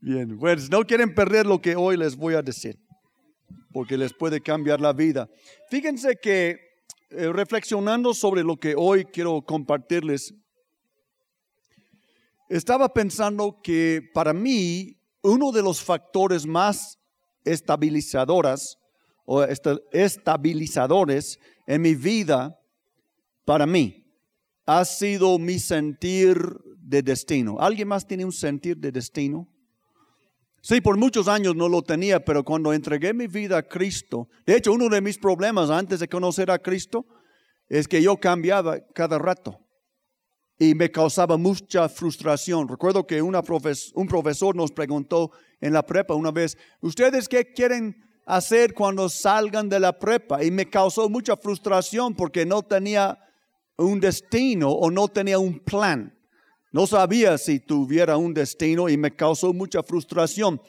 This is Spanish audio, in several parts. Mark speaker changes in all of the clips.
Speaker 1: Bien, pues no quieren perder lo que hoy les voy a decir, porque les puede cambiar la vida. Fíjense que eh, reflexionando sobre lo que hoy quiero compartirles, estaba pensando que para mí uno de los factores más estabilizadoras o estabilizadores en mi vida, para mí, ha sido mi sentir de destino. ¿Alguien más tiene un sentir de destino? Sí, por muchos años no lo tenía, pero cuando entregué mi vida a Cristo, de hecho uno de mis problemas antes de conocer a Cristo es que yo cambiaba cada rato y me causaba mucha frustración. Recuerdo que un profesor nos preguntó en la prepa una vez, ¿ustedes qué quieren hacer cuando salgan de la prepa? Y me causó mucha frustración porque no tenía un destino o no tenía un plan. No sabía si tuviera un destino y me causó mucha frustración.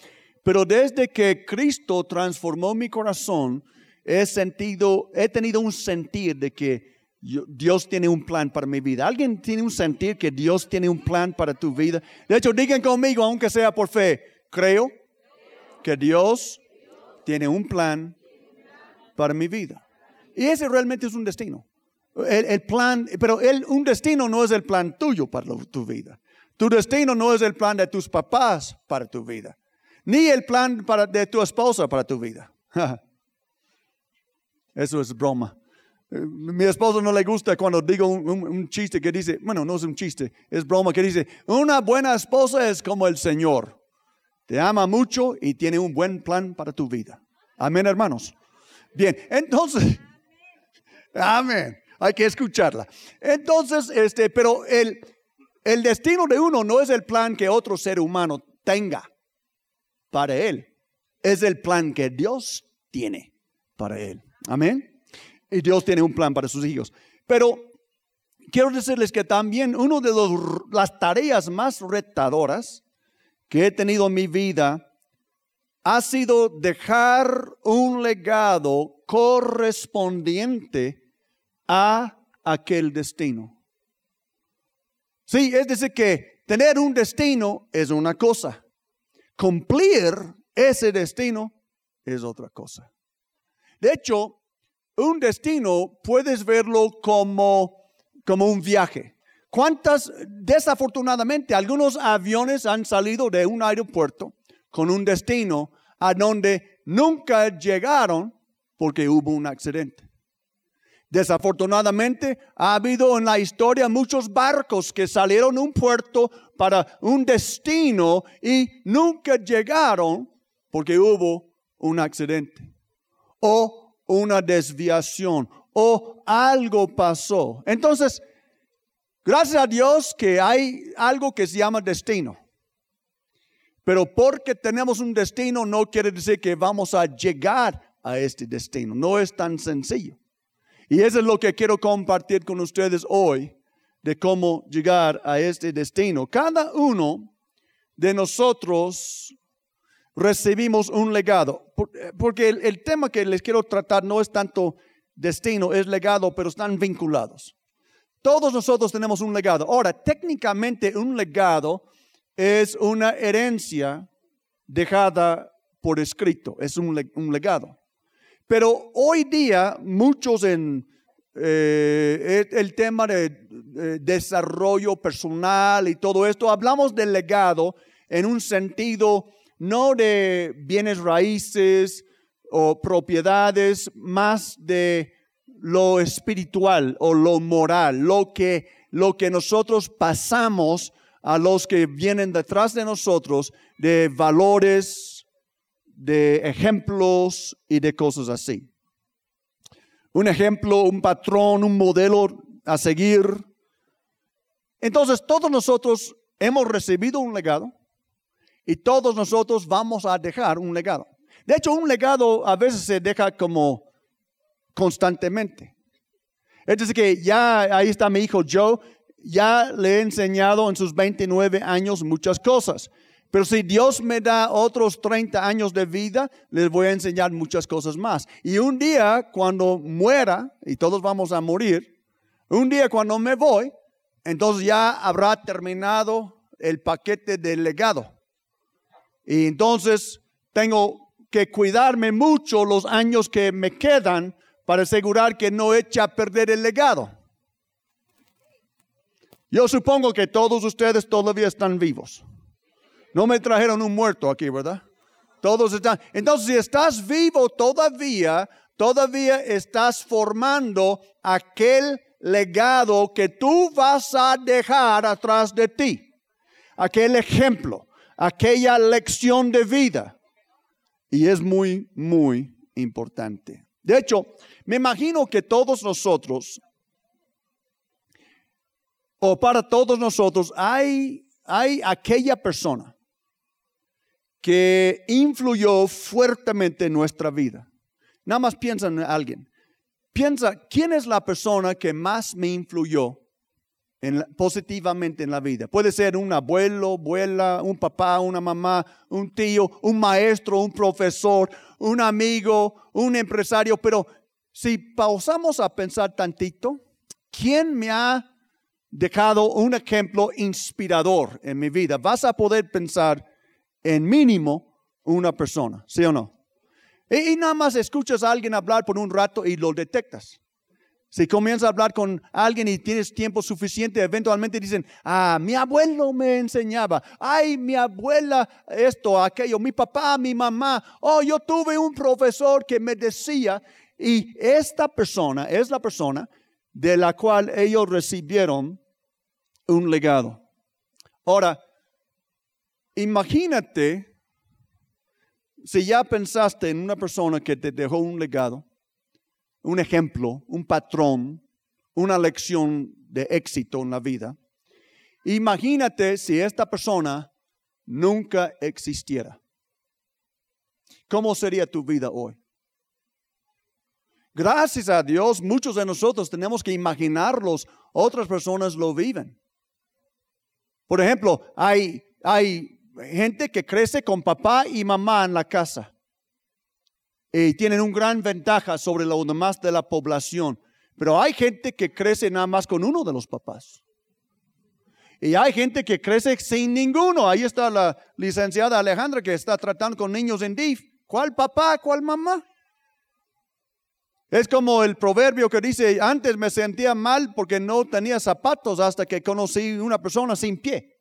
Speaker 1: Pero desde que Cristo transformó mi corazón, he sentido, he tenido un sentir de que Dios tiene un plan para mi vida. ¿Alguien tiene un sentir que Dios tiene un plan para tu vida? De hecho, digan conmigo, aunque sea por fe, creo que Dios tiene un plan para mi vida. Y ese realmente es un destino. El, plan, pero el, un destino no es el plan tuyo para tu vida. Tu destino no es el plan de tus papás para tu vida. Ni el plan para, de tu esposa para tu vida. Eso es broma. Mi esposo no le gusta cuando digo un, chiste que dice, bueno, no es un chiste, es broma que dice, una buena esposa es como el Señor. Te ama mucho y tiene un buen plan para tu vida. Amén, hermanos. Bien, entonces, amén hay que escucharla. Entonces, este, pero el, el destino de uno no es el plan que otro ser humano tenga para él. Es el plan que Dios tiene para él. Amén. Y Dios tiene un plan para sus hijos. Pero quiero decirles que también una de las tareas más retadoras que he tenido en mi vida ha sido dejar un legado correspondiente a aquel destino. Sí, es decir, que tener un destino es una cosa. Cumplir ese destino es otra cosa. De hecho, un destino puedes verlo como, como un viaje. ¿Cuántas, desafortunadamente, algunos aviones han salido de un aeropuerto con un destino a donde nunca llegaron porque hubo un accidente? Desafortunadamente, ha habido en la historia muchos barcos que salieron de un puerto para un destino y nunca llegaron porque hubo un accidente o una desviación o algo pasó. Entonces, gracias a Dios que hay algo que se llama destino. Pero porque tenemos un destino no quiere decir que vamos a llegar a este destino. No es tan sencillo. Y eso es lo que quiero compartir con ustedes hoy, de cómo llegar a este destino. Cada uno de nosotros recibimos un legado, porque el, tema que les quiero tratar no es tanto destino, es legado, pero están vinculados. Todos nosotros tenemos un legado. Ahora, técnicamente un legado es una herencia dejada por escrito, es un legado. Pero hoy día muchos en eh, el tema de, desarrollo personal y todo esto, hablamos del legado en un sentido no de bienes raíces o propiedades, más de lo espiritual o lo moral, lo que, lo que nosotros pasamos a los que vienen detrás de nosotros de valores, de ejemplos y de cosas así. Un ejemplo, un patrón, un modelo a seguir. Entonces todos nosotros hemos recibido un legado y todos nosotros vamos a dejar un legado. De hecho, un legado a veces se deja como constantemente. Es decir, que ya ahí está mi hijo Joe, ya le he enseñado en sus 29 años muchas cosas. Pero si Dios me da otros 30 años de vida, les voy a enseñar muchas cosas más. Y un día cuando muera, y todos vamos a morir, un día cuando me voy, entonces ya habrá terminado el paquete del legado. Y entonces tengo que cuidarme mucho los años que me quedan para asegurar que no eche a perder el legado. Yo supongo que todos ustedes todavía están vivos. No me trajeron un muerto aquí, ¿verdad? Todos están. Entonces, si estás vivo todavía, todavía estás formando aquel legado que tú vas a dejar atrás de ti. Aquel ejemplo, aquella lección de vida. Y es muy, muy importante. De hecho, me imagino que todos nosotros, o para todos nosotros, hay, hay aquella persona que influyó fuertemente en nuestra vida. Nada más piensa en alguien. Piensa, ¿quién es la persona que más me influyó positivamente en la vida? Puede ser un abuelo, abuela, un papá, una mamá, un tío, un maestro, un profesor, un amigo, un empresario, pero si pausamos a pensar tantito, ¿quién me ha dejado un ejemplo inspirador en mi vida? Vas a poder pensar en mínimo una persona, ¿sí o no? Y, nada más escuchas a alguien hablar por un rato y lo detectas. Si comienzas a hablar con alguien y tienes tiempo suficiente, eventualmente dicen, ah, mi abuelo me enseñaba, ay, mi abuela esto, aquello, mi papá, mi mamá, oh, yo tuve un profesor que me decía, y esta persona es la persona de la cual ellos recibieron un legado. Ahora, Imagínate si ya pensaste en una persona que te dejó un legado, un ejemplo, un patrón, una lección de éxito en la vida. Imagínate si esta persona nunca existiera. ¿Cómo sería tu vida hoy? Gracias a Dios, muchos de nosotros tenemos que imaginarlos, otras personas lo viven. Por ejemplo, hay, hay gente que crece con papá y mamá en la casa y tienen una gran ventaja sobre lo demás de la población. Pero hay gente que crece nada más con uno de los papás. Y hay gente que crece sin ninguno. Ahí está la licenciada Alejandra que está tratando con niños en DIF. ¿Cuál papá? ¿Cuál mamá? Es como el proverbio que dice, antes me sentía mal porque no tenía zapatos hasta que conocí una persona sin pie.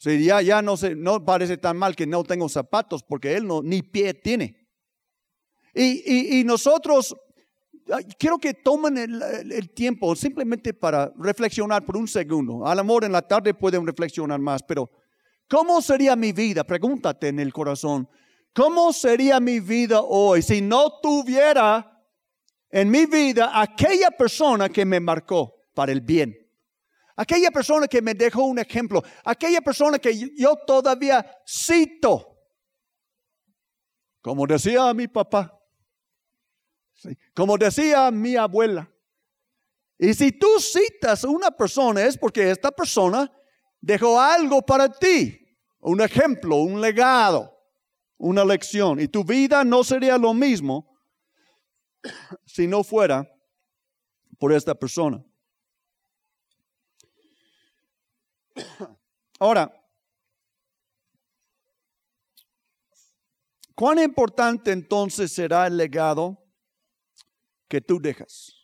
Speaker 1: Sí, ya, no, se, no parece tan mal que no tengo zapatos porque él no, ni pie tiene. Y, nosotros, quiero que tomen el, tiempo simplemente para reflexionar por un segundo. Al amor en la tarde pueden reflexionar más, pero ¿cómo sería mi vida? Pregúntate en el corazón. ¿Cómo sería mi vida hoy si no tuviera en mi vida aquella persona que me marcó para el bien? Aquella persona que me dejó un ejemplo, aquella persona que yo todavía cito, como decía mi papá, como decía mi abuela. Y si tú citas a una persona es porque esta persona dejó algo para ti, un ejemplo, un legado, una lección. Y tu vida no sería lo mismo si no fuera por esta persona. Ahora, ¿cuán importante entonces será el legado que tú dejas?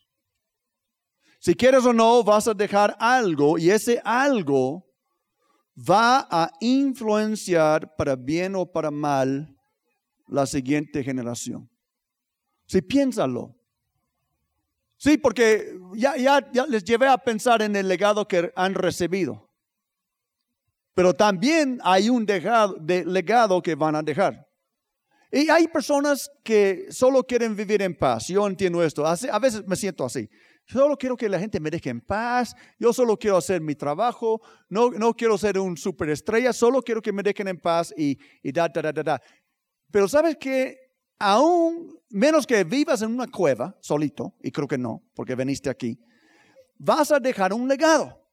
Speaker 1: Si quieres o no, vas a dejar algo y ese algo va a influenciar para bien o para mal la siguiente generación. Si piénsalo. Sí, porque ya, les llevé a pensar en el legado que han recibido pero también hay un legado que van a dejar. Y hay personas que solo quieren vivir en paz. Yo entiendo esto. A veces me siento así. Solo quiero que la gente me deje en paz. Yo solo quiero hacer mi trabajo. No, no quiero ser un superestrella. Solo quiero que me dejen en paz y, y da, da, da, da. Pero sabes que aún menos que vivas en una cueva solito, y creo que no, porque veniste aquí, vas a dejar un legado.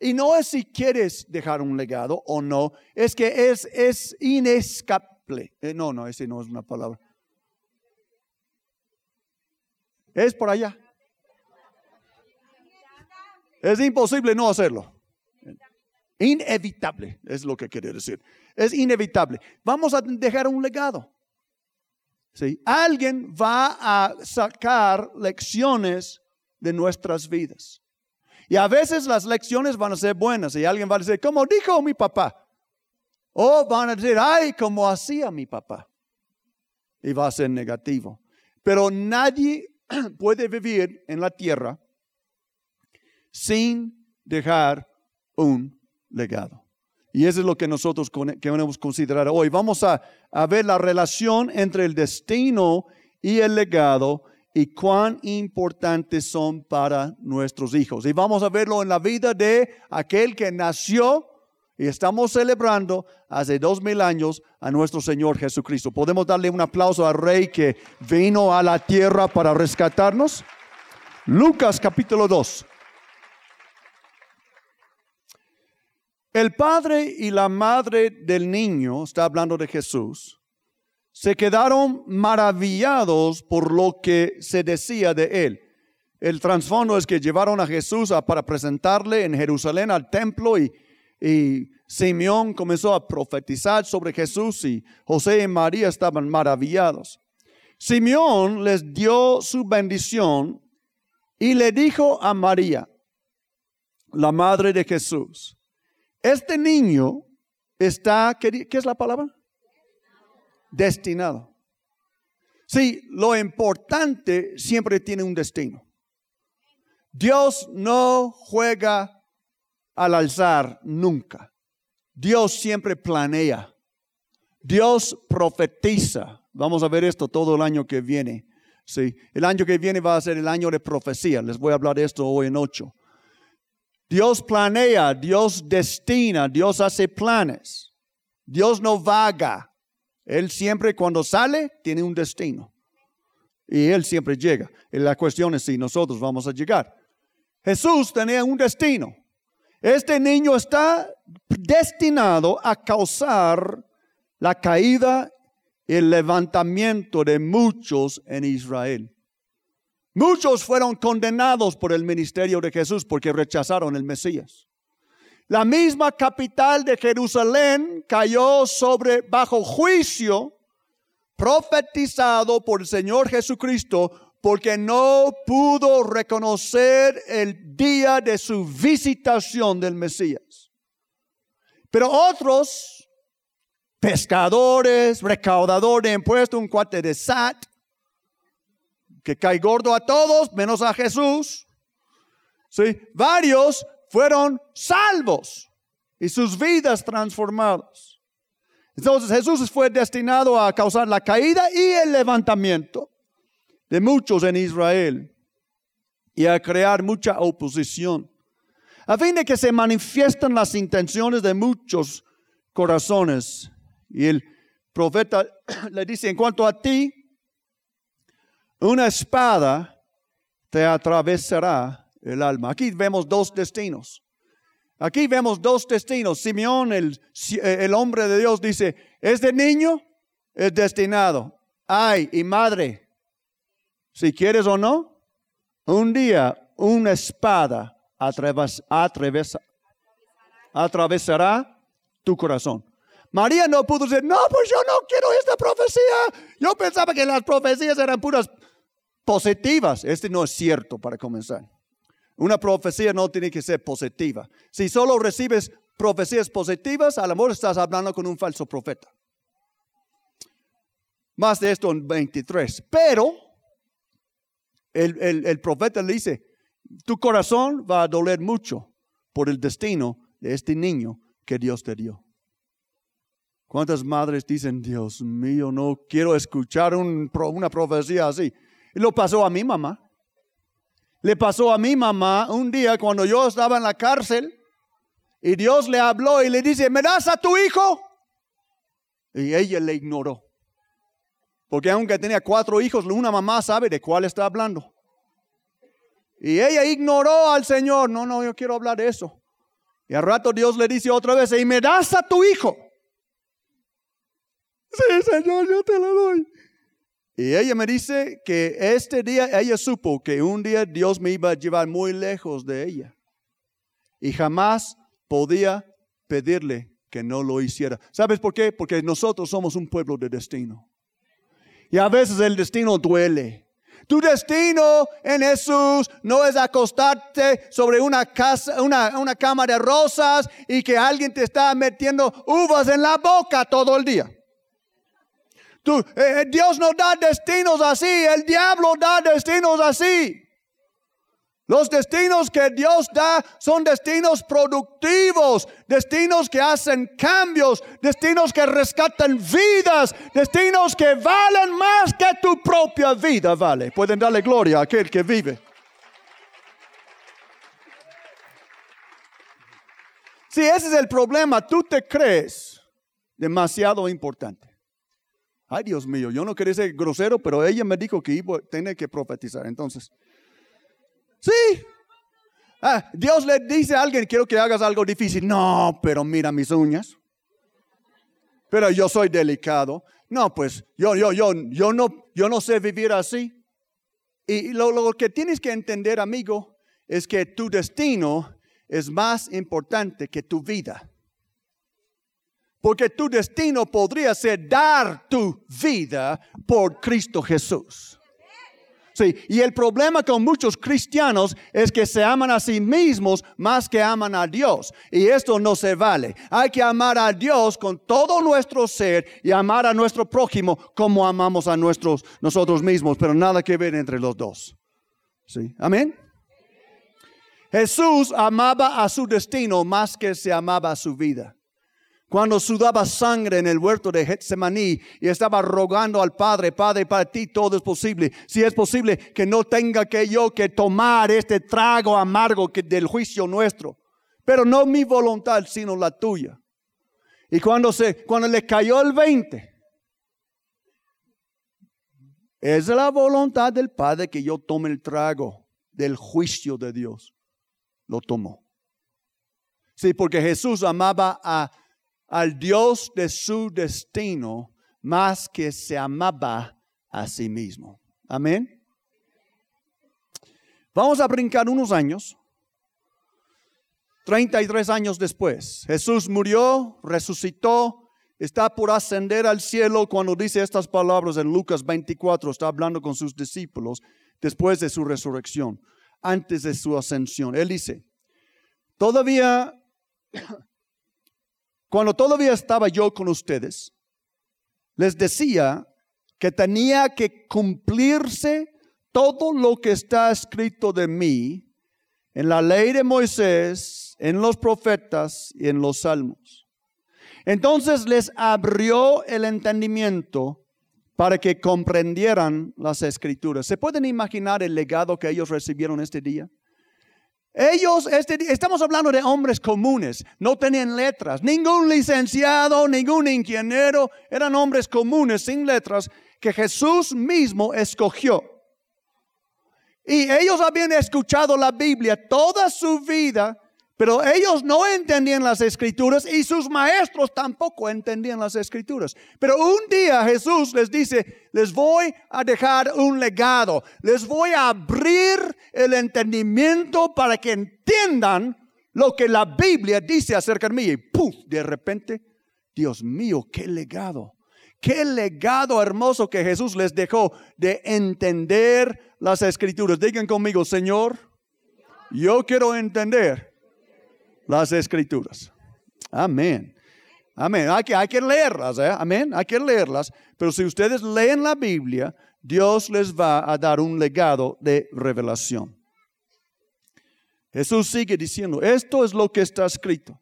Speaker 1: Y no es si quieres dejar un legado o no, es que es, es inescapable. Eh, no, no, ese no es una palabra. Es por allá. Es imposible no hacerlo. Inevitable es lo que quiere decir. es inevitable. Vamos a dejar un legado. ¿Sí? Alguien va a sacar lecciones de nuestras vidas. Y a veces las lecciones van a ser buenas y alguien va a decir, como dijo mi papá. O van a decir, ay, como hacía mi papá. Y va a ser negativo. Pero nadie puede vivir en la tierra sin dejar un legado. Y eso es lo que nosotros queremos considerar hoy. Vamos a, a ver la relación entre el destino y el legado y cuán importantes son para nuestros hijos. Y vamos a verlo en la vida de aquel que nació y estamos celebrando hace dos mil años a nuestro Señor Jesucristo. ¿Podemos darle un aplauso al Rey que vino a la tierra para rescatarnos? Lucas capítulo 2. El padre y la madre del niño, está hablando de Jesús, se quedaron maravillados por lo que se decía de él. El trasfondo es que llevaron a Jesús para presentarle en Jerusalén al templo y, Simeón comenzó a profetizar sobre Jesús y José y María estaban maravillados. Simeón les dio su bendición y le dijo a María, la madre de Jesús, este niño está, ¿qué, qué es la palabra? Destinado. Sí, lo importante siempre tiene un destino. Dios no juega al alzar nunca. Dios siempre planea. Dios profetiza. Vamos a ver esto todo el año que viene. Sí, el año que viene va a ser el año de profecía. Les voy a hablar de esto hoy en ocho. Dios planea, Dios destina, Dios hace planes. Dios no vaga. Él siempre cuando sale tiene un destino. Y Él siempre llega. Y la cuestión es si nosotros vamos a llegar. Jesús tenía un destino. Este niño está destinado a causar la caída y el levantamiento de muchos en Israel. Muchos fueron condenados por el ministerio de Jesús porque rechazaron el Mesías. La misma capital de Jerusalén cayó sobre bajo juicio profetizado por el Señor Jesucristo porque no pudo reconocer el día de su visitación del Mesías. Pero otros, pescadores, recaudadores de impuestos, un cuate de SAT, que cae gordo a todos, menos a Jesús. ¿sí? Varios fueron salvos y sus vidas transformadas. Entonces Jesús fue destinado a causar la caída y el levantamiento de muchos en Israel y a crear mucha oposición, a fin de que se manifiesten las intenciones de muchos corazones. Y el profeta le dice, en cuanto a ti, una espada te atravesará el alma. Aquí vemos dos destinos. Aquí vemos dos destinos. Simeón, el, el hombre de Dios, dice, este niño es destinado. Ay, y madre, si quieres o no, un día una espada atravesará tu corazón. María no pudo decir, no, pues yo no quiero esta profecía. Yo pensaba que las profecías eran puras positivas. Este no es cierto para comenzar. Una profecía no tiene que ser positiva. Si solo recibes profecías positivas, a lo mejor estás hablando con un falso profeta. Más de esto en 23. Pero el, el profeta le dice, tu corazón va a doler mucho por el destino de este niño que Dios te dio. ¿Cuántas madres dicen, Dios mío, no quiero escuchar una profecía así? Y lo pasó a mi mamá le pasó a mi mamá un día cuando yo estaba en la cárcel y Dios le habló y le dice, ¿me das a tu hijo? Y ella le ignoró. Porque aunque tenía cuatro hijos, una mamá sabe de cuál está hablando. Y ella ignoró al Señor. No, no, yo quiero hablar de eso. Y al rato Dios le dice otra vez, ¿y me das a tu hijo? Sí, Señor, yo te lo doy. Y ella me dice que este día ella supo que un día Dios me iba a llevar muy lejos de ella. Y jamás podía pedirle que no lo hiciera. ¿Sabes por qué? Porque nosotros somos un pueblo de destino. Y a veces el destino duele. Tu destino en Jesús no es acostarte sobre una, una cama de rosas y que alguien te está metiendo uvas en la boca todo el día. Tú, eh, Dios no da destinos así, el diablo da destinos así. Los destinos que Dios da son destinos productivos, destinos que hacen cambios, destinos que rescatan vidas, destinos que valen más que tu propia vida, vale. Pueden darle gloria a aquel que vive. Si ese es el problema, tú te crees demasiado importante. Ay, Dios mío, yo no quería ser grosero, pero ella me dijo que iba a tener que profetizar. Entonces, Sí. Ah, Dios le dice a alguien, quiero que hagas algo difícil. No, pero mira mis uñas. Pero yo soy delicado. No, pues yo, yo, yo, yo no, yo no sé vivir así. Y lo, lo que tienes que entender, amigo, es que tu destino es más importante que tu vida. Porque tu destino podría ser dar tu vida por Cristo Jesús. Sí, y el problema con muchos cristianos es que se aman a sí mismos más que aman a Dios. Y esto no se vale. Hay que amar a Dios con todo nuestro ser y amar a nuestro prójimo como amamos a nuestros, nosotros mismos, pero nada que ver entre los dos. Sí, amén. Jesús amaba a su destino más que se amaba a su vida cuando sudaba sangre en el huerto de Getsemaní y estaba rogando al Padre, Padre, para ti todo es posible. Si es posible que no tenga que yo que tomar este trago amargo que del juicio nuestro, pero no mi voluntad, sino la tuya. Y cuando se cuando le cayó el 20, es la voluntad del Padre que yo tome el trago del juicio de Dios. Lo tomó. Sí, porque Jesús amaba a al Dios de su destino más que se amaba a sí mismo. Amén. Vamos a brincar unos años. 33 años después, Jesús murió, resucitó, está por ascender al cielo cuando dice estas palabras en Lucas 24, está hablando con sus discípulos después de su resurrección, antes de su ascensión. Él dice, todavía cuando todavía estaba yo con ustedes, les decía que tenía que cumplirse todo lo que está escrito de mí en la ley de Moisés, en los profetas y en los salmos. Entonces les abrió el entendimiento para que comprendieran las escrituras. ¿Se pueden imaginar el legado que ellos recibieron este día? Ellos, este, estamos hablando de hombres comunes, no tenían letras, ningún licenciado, ningún ingeniero, eran hombres comunes sin letras que Jesús mismo escogió. Y ellos habían escuchado la Biblia toda su vida pero ellos no entendían las escrituras y sus maestros tampoco entendían las escrituras. Pero un día Jesús les dice, les voy a dejar un legado, les voy a abrir el entendimiento para que entiendan lo que la Biblia dice acerca de mí. Y ¡puf! De repente, Dios mío, qué legado. Qué legado hermoso que Jesús les dejó de entender las escrituras. Digan conmigo, Señor, yo quiero entender las escrituras. Amén. Amén. Hay que, hay que leerlas, ¿eh? Amén. Hay que leerlas. Pero si ustedes leen la Biblia, Dios les va a dar un legado de revelación. Jesús sigue diciendo, esto es lo que está escrito.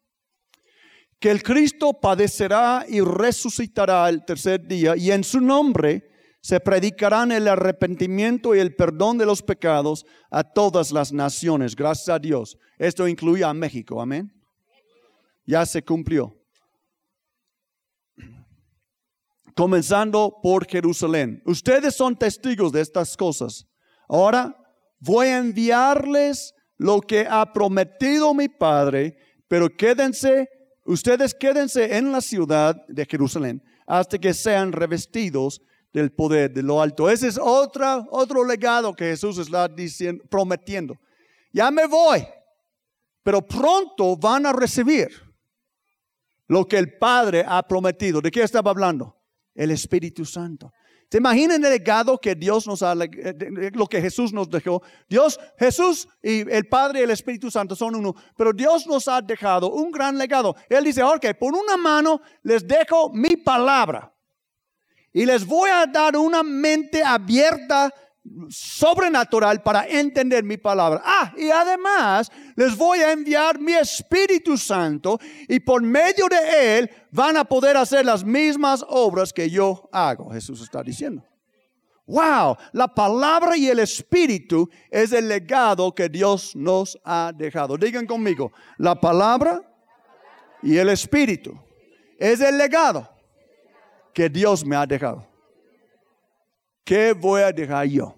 Speaker 1: Que el Cristo padecerá y resucitará el tercer día y en su nombre se predicarán el arrepentimiento y el perdón de los pecados a todas las naciones. Gracias a Dios. Esto incluye a México. Amén. Ya se cumplió. Comenzando por Jerusalén. Ustedes son testigos de estas cosas. Ahora voy a enviarles lo que ha prometido mi Padre, pero quédense, ustedes quédense en la ciudad de Jerusalén hasta que sean revestidos del poder de lo alto. Ese es otra, otro legado que Jesús está diciendo, prometiendo. Ya me voy, pero pronto van a recibir lo que el Padre ha prometido. ¿De qué estaba hablando? El Espíritu Santo. ¿Se imaginan el legado que Dios nos ha, eh, lo que Jesús nos dejó? Dios, Jesús y el Padre y el Espíritu Santo son uno, pero Dios nos ha dejado un gran legado. Él dice, ok, por una mano les dejo mi palabra y les voy a dar una mente abierta sobrenatural para entender mi palabra. Ah, y además les voy a enviar mi Espíritu Santo y por medio de él van a poder hacer las mismas obras que yo hago. Jesús está diciendo. Wow, la palabra y el Espíritu es el legado que Dios nos ha dejado. Digan conmigo, la palabra y el Espíritu es el legado que Dios me ha dejado. ¿Qué voy a dejar yo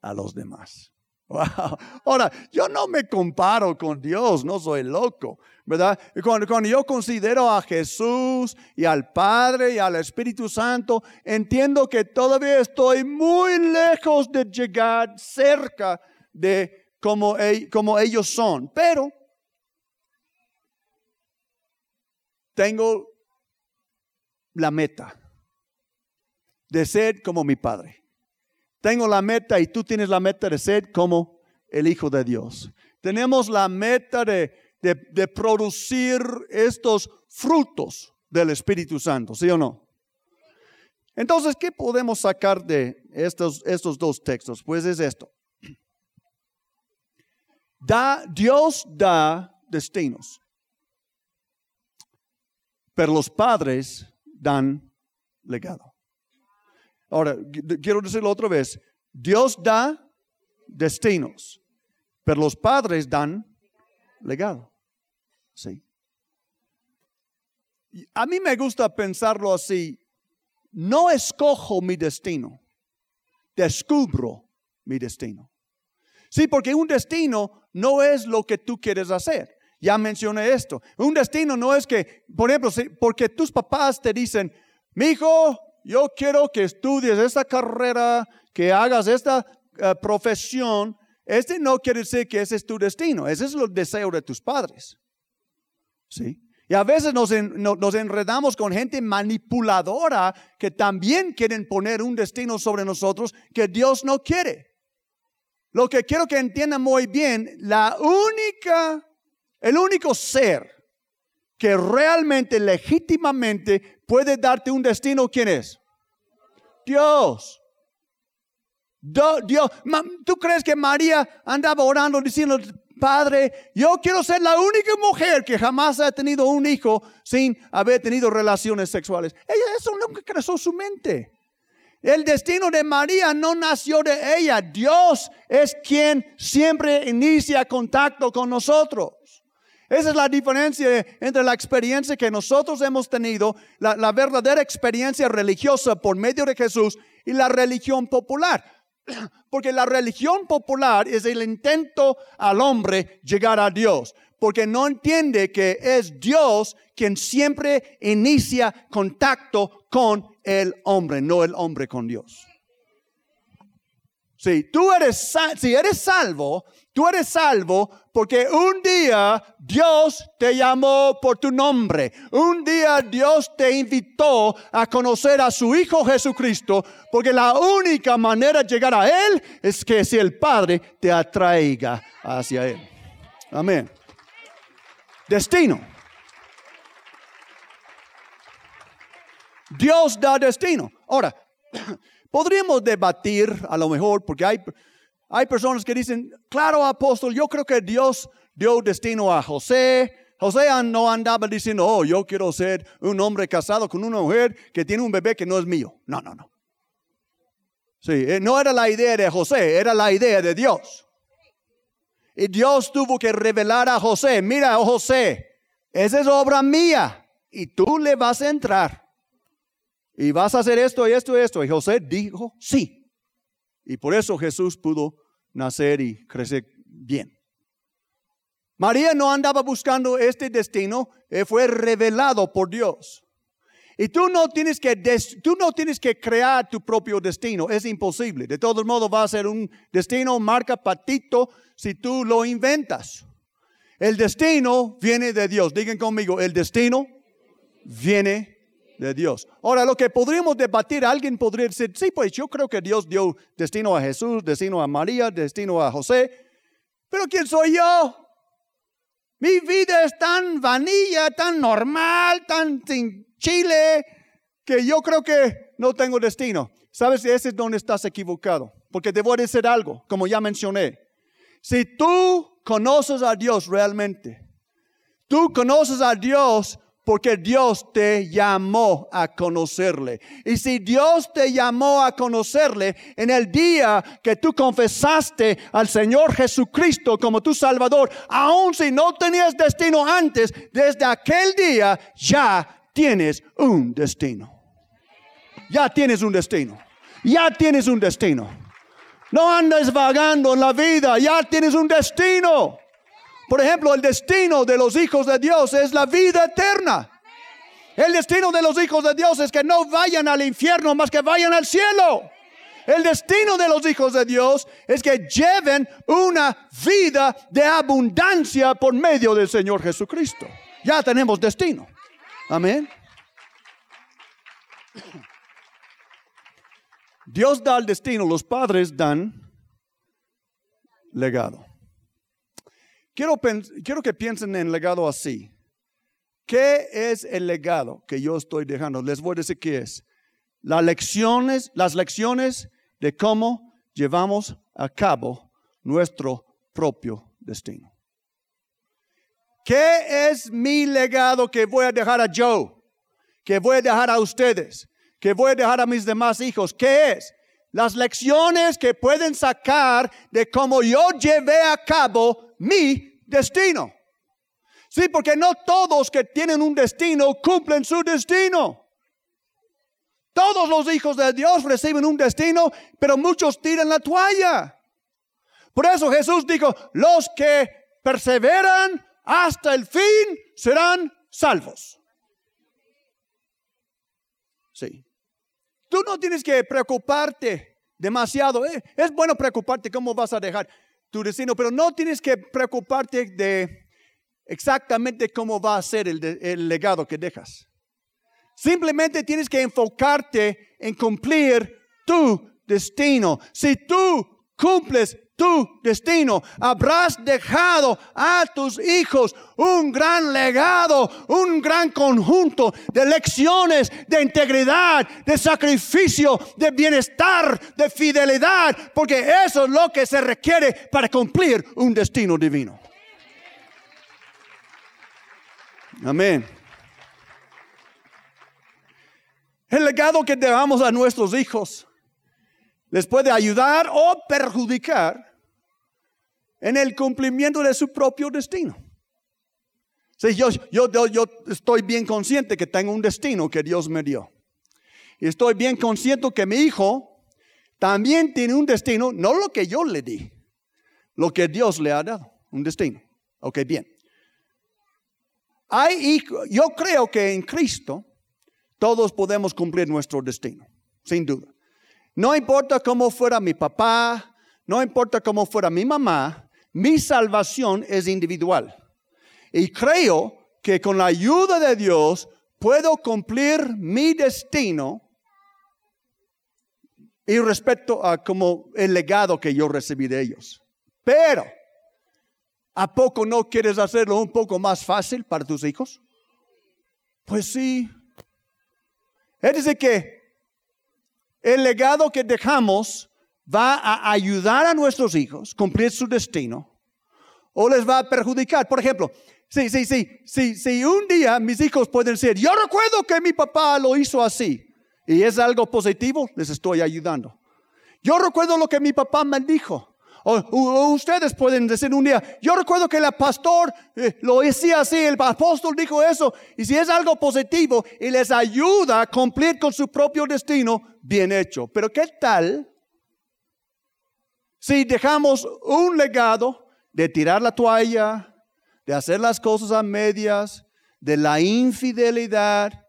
Speaker 1: a los demás? Ahora, yo no me comparo con Dios, no soy loco, ¿verdad? Cuando, cuando, yo considero a Jesús y al Padre y al Espíritu Santo, entiendo que todavía estoy muy lejos de llegar cerca de como, como ellos son, pero tengo la meta de ser como mi Padre. Tengo la meta y tú tienes la meta de ser como el Hijo de Dios. Tenemos la meta de, de, producir estos frutos del Espíritu Santo, ¿sí o no? Entonces, ¿qué podemos sacar de estos, estos dos textos? Pues es esto. Da, Dios da destinos, pero los padres dan legado. Ahora, quiero decirlo otra vez. Dios da destinos, pero los padres dan legado. Sí. A mí me gusta pensarlo así. No escojo mi destino, descubro mi destino. Sí, porque un destino no es lo que tú quieres hacer. Ya mencioné esto. Un destino no es que, por ejemplo, porque tus papás te dicen, mi hijo, yo quiero que estudies esta carrera, que hagas esta eh, profesión. Este no quiere decir que ese es tu destino, ese es el deseo de tus padres. ¿Sí? Y a veces nos, nos, enredamos con gente manipuladora que también quieren poner un destino sobre nosotros que Dios no quiere. Lo que quiero que entiendan muy bien, la única, el único ser que realmente, legítimamente puede darte un destino, ¿quién es? Dios. Dios. ¿Tú crees que María andaba orando diciendo, Padre, yo quiero ser la única mujer que jamás ha tenido un hijo sin haber tenido relaciones sexuales? Ella eso nunca creció su mente. El destino de María no nació de ella. Dios es quien siempre inicia contacto con nosotros. Esa es la diferencia entre la experiencia que nosotros hemos tenido, la, verdadera experiencia religiosa por medio de Jesús y la religión popular. Porque la religión popular es el intento al hombre llegar a Dios, porque no entiende que es Dios quien siempre inicia contacto con el hombre, no el hombre con Dios. Si tú eres, si eres salvo, tú eres salvo porque un día Dios te llamó por tu nombre. Un día Dios te invitó a conocer a su Hijo Jesucristo, porque la única manera de llegar a Él es que si el Padre te atraiga hacia Él. Amén. Destino. Dios da destino. Ahora, Podríamos debatir a lo mejor, porque hay, hay personas que dicen, claro, apóstol, yo creo que Dios dio destino a José. José no andaba diciendo, oh, yo quiero ser un hombre casado con una mujer que tiene un bebé que no es mío. No, no, no. Sí, eh, no era la idea de José, era la idea de Dios. Y Dios tuvo que revelar a José, mira, José, esa es obra mía y tú le vas a entrar y vas a hacer esto y esto y esto. Y José dijo sí. Y por eso Jesús pudo nacer y crecer bien. María no andaba buscando este destino, eh, fue revelado por Dios. Y tú no, tienes que tú no tienes que crear tu propio destino, es imposible. De todos modos va a ser un destino marca patito si tú lo inventas. El destino viene de Dios. Digan conmigo, el destino viene de Dios. Ahora, lo que podríamos debatir, alguien podría decir, sí, pues yo creo que Dios dio destino a Jesús, destino a María, destino a José, pero ¿quién soy yo? Mi vida es tan vanilla, tan normal, tan sin chile, que yo creo que no tengo destino. ¿Sabes? Ese es donde estás equivocado. Porque te voy a decir algo, como ya mencioné. Si tú conoces a Dios realmente, tú conoces a Dios porque Dios te llamó a conocerle. Y si Dios te llamó a conocerle en el día que tú confesaste al Señor Jesucristo como tu Salvador, aun si no tenías destino antes, desde aquel día ya tienes un destino. Ya tienes un destino. Ya tienes un destino. No andes vagando en la vida, ya tienes un destino. Por ejemplo, el destino de los hijos de Dios es la vida eterna. El destino de los hijos de Dios es que no vayan al infierno, más que vayan al cielo. El destino de los hijos de Dios es que lleven una vida de abundancia por medio del Señor Jesucristo. Ya tenemos destino. Amén. Dios da el destino, los padres dan legado. Quiero, quiero que piensen en legado así. ¿Qué es el legado que yo estoy dejando? Les voy a decir qué es. Las lecciones, las lecciones de cómo llevamos a cabo nuestro propio destino. ¿Qué es mi legado que voy a dejar a Joe? Que voy a dejar a ustedes? Que voy a dejar a mis demás hijos? ¿Qué es? Las lecciones que pueden sacar de cómo yo llevé a cabo mi destino. Sí, porque no todos que tienen un destino cumplen su destino. Todos los hijos de Dios reciben un destino, pero muchos tiran la toalla. Por eso Jesús dijo, los que perseveran hasta el fin serán salvos. Sí. Tú no tienes que preocuparte demasiado. ¿eh? Es bueno preocuparte cómo vas a dejar tu destino, pero no tienes que preocuparte de exactamente cómo va a ser el, el legado que dejas. Simplemente tienes que enfocarte en cumplir tu destino. Si tú cumples tu destino. Habrás dejado a tus hijos un gran legado, un gran conjunto de lecciones de integridad, de sacrificio, de bienestar, de fidelidad, porque eso es lo que se requiere para cumplir un destino divino. Amén. El legado que dejamos a nuestros hijos les puede ayudar o perjudicar en el cumplimiento de su propio destino. yo, yo, yo, estoy bien consciente que tengo un destino que Dios me dio. Y estoy bien consciente que mi hijo también tiene un destino, no lo que yo le di, lo que Dios le ha dado, un destino. Ok, bien. Hay, yo creo que en Cristo todos podemos cumplir nuestro destino, sin duda. No importa cómo fuera mi papá, no importa cómo fuera mi mamá, mi salvación es individual. Y creo que con la ayuda de Dios puedo cumplir mi destino y respecto a como el legado que yo recibí de ellos. Pero, ¿a poco no quieres hacerlo un poco más fácil para tus hijos? Pues sí. Es decir, que el legado que dejamos va a ayudar a nuestros hijos cumplir su destino o les va a perjudicar. Por ejemplo, sí, sí, sí, si un día mis hijos pueden decir, yo recuerdo que mi papá lo hizo así y es algo positivo, les estoy ayudando. Yo recuerdo lo que mi papá me dijo. O, ustedes pueden decir un día, yo recuerdo que el pastor eh, lo decía así, el apóstol dijo eso, y si es algo positivo y les ayuda a cumplir con su propio destino, bien hecho. Pero ¿qué tal si dejamos un legado de tirar la toalla, de hacer las cosas a medias, de la infidelidad?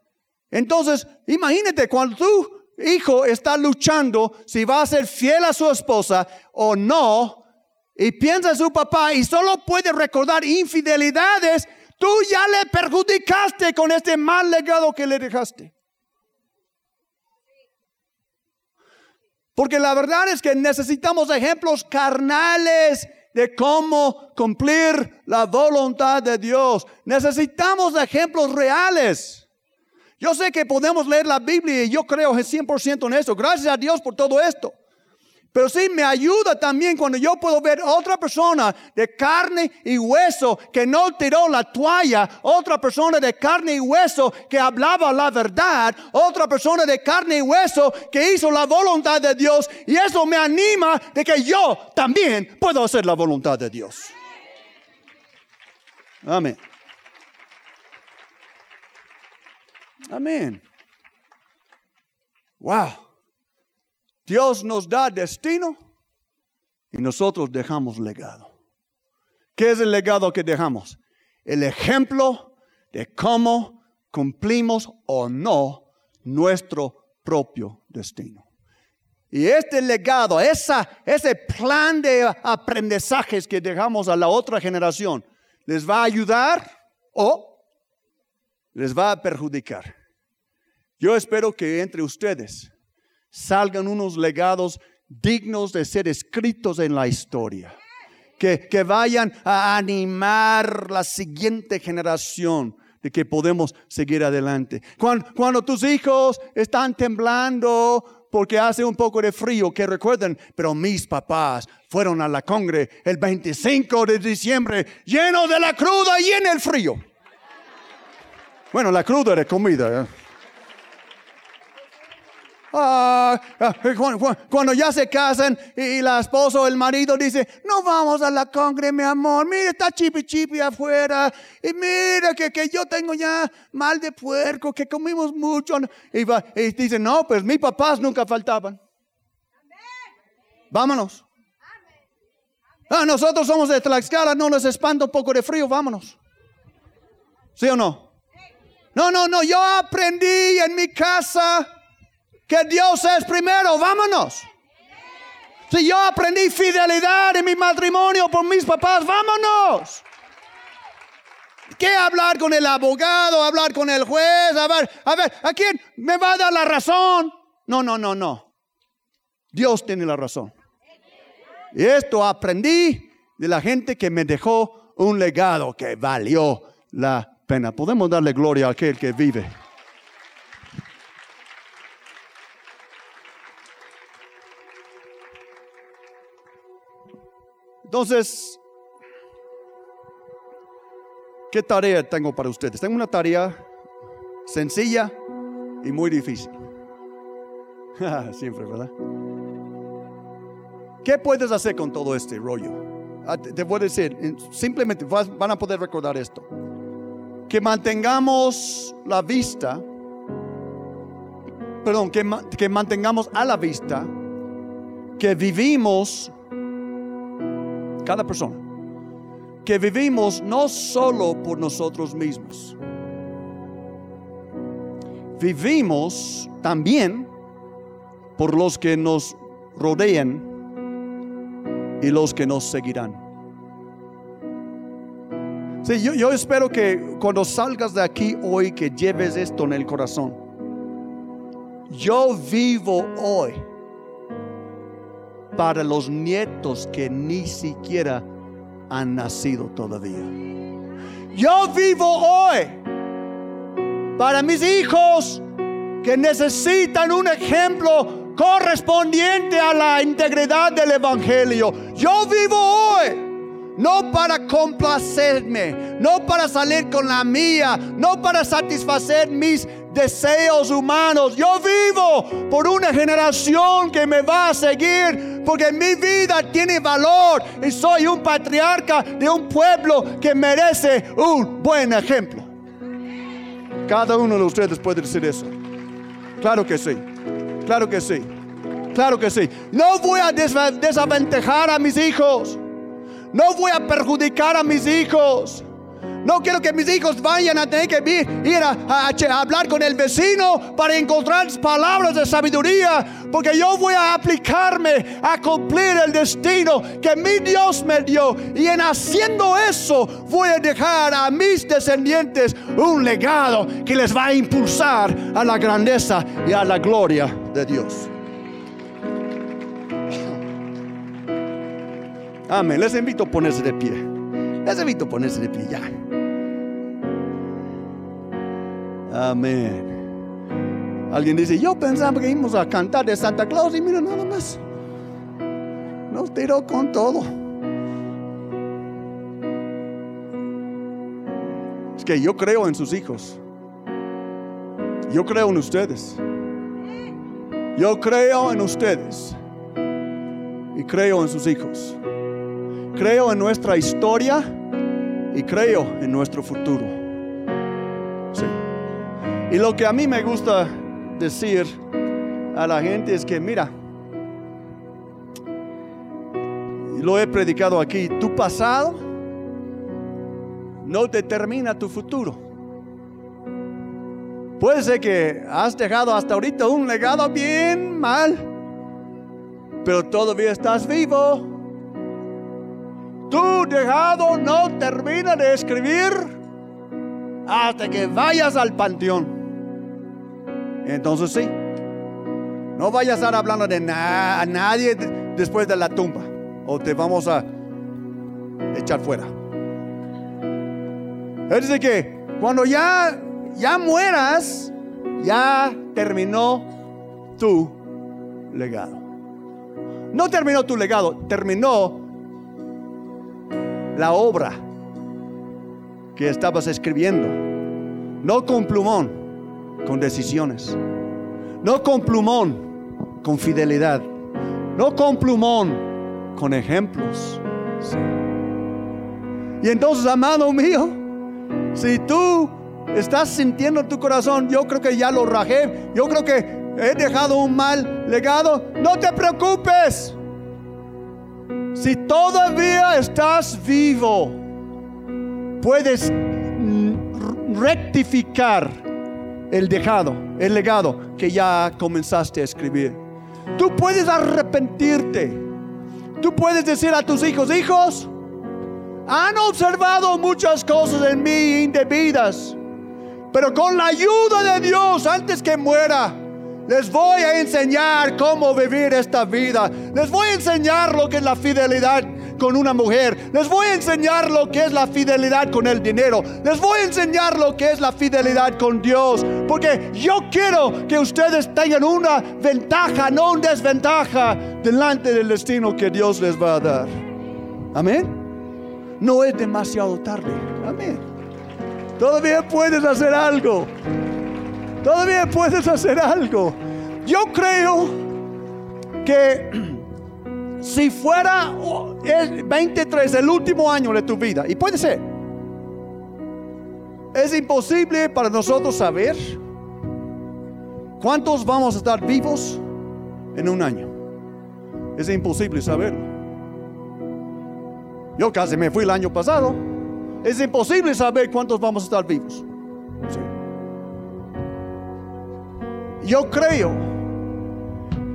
Speaker 1: Entonces, imagínate cuando tu hijo está luchando si va a ser fiel a su esposa o no, y piensa en su papá y solo puede recordar infidelidades, tú ya le perjudicaste con este mal legado que le dejaste. Porque la verdad es que necesitamos ejemplos carnales de cómo cumplir la voluntad de Dios. Necesitamos ejemplos reales. Yo sé que podemos leer la Biblia y yo creo 100% en eso. Gracias a Dios por todo esto. Pero sí me ayuda también cuando yo puedo ver otra persona de carne y hueso que no tiró la toalla, otra persona de carne y hueso que hablaba la verdad, otra persona de carne y hueso que hizo la voluntad de Dios y eso me anima de que yo también puedo hacer la voluntad de Dios. Amén. Amén. Wow. Dios nos da destino y nosotros dejamos legado. ¿Qué es el legado que dejamos? El ejemplo de cómo cumplimos o no nuestro propio destino. Y este legado, ese plan de aprendizajes que dejamos a la otra generación, ¿les va a ayudar o les va a perjudicar? Yo espero que entre ustedes salgan unos legados dignos de ser escritos en la historia. Que, que, vayan a animar la siguiente generación de que podemos seguir adelante. Cuando, cuando tus hijos están temblando porque hace un poco de frío, que recuerden, pero mis papás fueron a la congre el 25 de diciembre llenos de la cruda y en el frío. Bueno, la cruda era comida. ¿eh? Ah, ah, cuando, ya se casan y la esposa o el marido dice, no vamos a la congre, mi amor, mira, está chipi chipi afuera, y mira que, que yo tengo ya mal de puerco, que comimos mucho. Y, va, dice, no, pues mis papás nunca faltaban. Vámonos. Ah, nosotros somos de Tlaxcala, no nos espanta un poco de frío, vámonos. ¿Sí o no? No, no, no, yo aprendí en mi casa que Dios es primero, vámonos. Si yo aprendí fidelidad en mi matrimonio por mis papás, vámonos. ¿Qué hablar con el abogado? Hablar con el juez. A ver, a ver, ¿a quién me va a dar la razón? No, no, no, no. Dios tiene la razón. Y esto aprendí de la gente que me dejó un legado que valió la pena. Podemos darle gloria a aquel que vive. Entonces, ¿qué tarea tengo para ustedes? Tengo una tarea sencilla y muy difícil. Siempre, ¿verdad? ¿Qué puedes hacer con todo este rollo? Ah, te voy a decir, simplemente van a poder recordar esto. Que mantengamos la vista, perdón, que, que mantengamos a la vista que vivimos cada persona, que vivimos no solo por nosotros mismos, vivimos también por los que nos rodean y los que nos seguirán. Sí, yo, yo espero que cuando salgas de aquí hoy que lleves esto en el corazón. Yo vivo hoy para los nietos que ni siquiera han nacido todavía. Yo vivo hoy para mis hijos que necesitan un ejemplo correspondiente a la integridad del Evangelio. Yo vivo hoy no para complacerme, no para salir con la mía, no para satisfacer mis deseos humanos. Yo vivo por una generación que me va a seguir porque mi vida tiene valor y soy un patriarca de un pueblo que merece un buen ejemplo. Cada uno de ustedes puede decir eso. Claro que sí. Claro que sí. Claro que sí. No voy a desaventajar a mis hijos. No voy a perjudicar a mis hijos. No quiero que mis hijos vayan a tener que ir a, hablar con el vecino para encontrar palabras de sabiduría, porque yo voy a aplicarme a cumplir el destino que mi Dios me dio. Y en haciendo eso voy a dejar a mis descendientes un legado que les va a impulsar a la grandeza y a la gloria de Dios. Amén. Les invito a ponerse de pie. Les invito a ponerse de pie ya. Amén. Alguien dice, yo pensaba que íbamos a cantar de Santa Claus y mira nada más. Nos tiró con todo. Es que yo creo en sus hijos. Yo creo en ustedes. Yo creo en ustedes. Y creo en sus hijos. Creo en nuestra historia y creo en nuestro futuro. Y lo que a mí me gusta decir a la gente es que, mira, lo he predicado aquí, tu pasado no determina tu futuro. Puede ser que has dejado hasta ahorita un legado bien mal, pero todavía estás vivo. Tu dejado no termina de escribir hasta que vayas al panteón. Entonces sí. No vayas a estar hablando de a nadie después de la tumba. O te vamos a echar fuera. Es decir que cuando ya, ya mueras, ya terminó tu legado. No terminó tu legado, terminó la obra que estabas escribiendo. No con plumón con decisiones. No con plumón, con fidelidad. No con plumón, con ejemplos. Y entonces, amado mío, si tú estás sintiendo en tu corazón, yo creo que ya lo rajé, yo creo que he dejado un mal legado, no te preocupes. Si todavía estás vivo, puedes rectificar el dejado, el legado que ya comenzaste a escribir. Tú puedes arrepentirte. Tú puedes decir a tus hijos, hijos, han observado muchas cosas en mí indebidas, pero con la ayuda de Dios, antes que muera, les voy a enseñar cómo vivir esta vida. Les voy a enseñar lo que es la fidelidad con una mujer. Les voy a enseñar lo que es la fidelidad con el dinero. Les voy a enseñar lo que es la fidelidad con Dios. Porque yo quiero que ustedes tengan una ventaja, no una desventaja delante del destino que Dios les va a dar. Amén. No es demasiado tarde. Amén. Todavía puedes hacer algo. Todavía puedes hacer algo. Yo creo que si fuera 23 el último año de tu vida, y puede ser, es imposible para nosotros saber cuántos vamos a estar vivos en un año. Es imposible saberlo. Yo casi me fui el año pasado. Es imposible saber cuántos vamos a estar vivos. Yo creo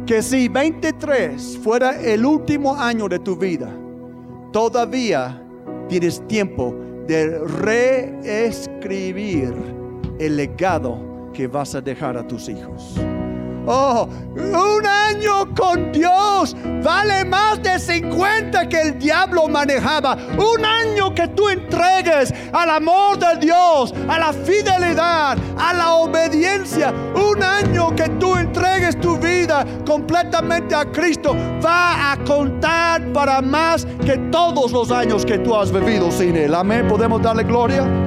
Speaker 1: que si 23 fuera el último año de tu vida, todavía tienes tiempo de reescribir el legado que vas a dejar a tus hijos. Oh, un año con Dios vale más de 50 que el diablo manejaba. Un año que tú entregues al amor de Dios, a la fidelidad, a la obediencia. Un año que tú entregues tu vida completamente a Cristo va a contar para más que todos los años que tú has vivido sin Él. Amén. ¿Podemos darle gloria?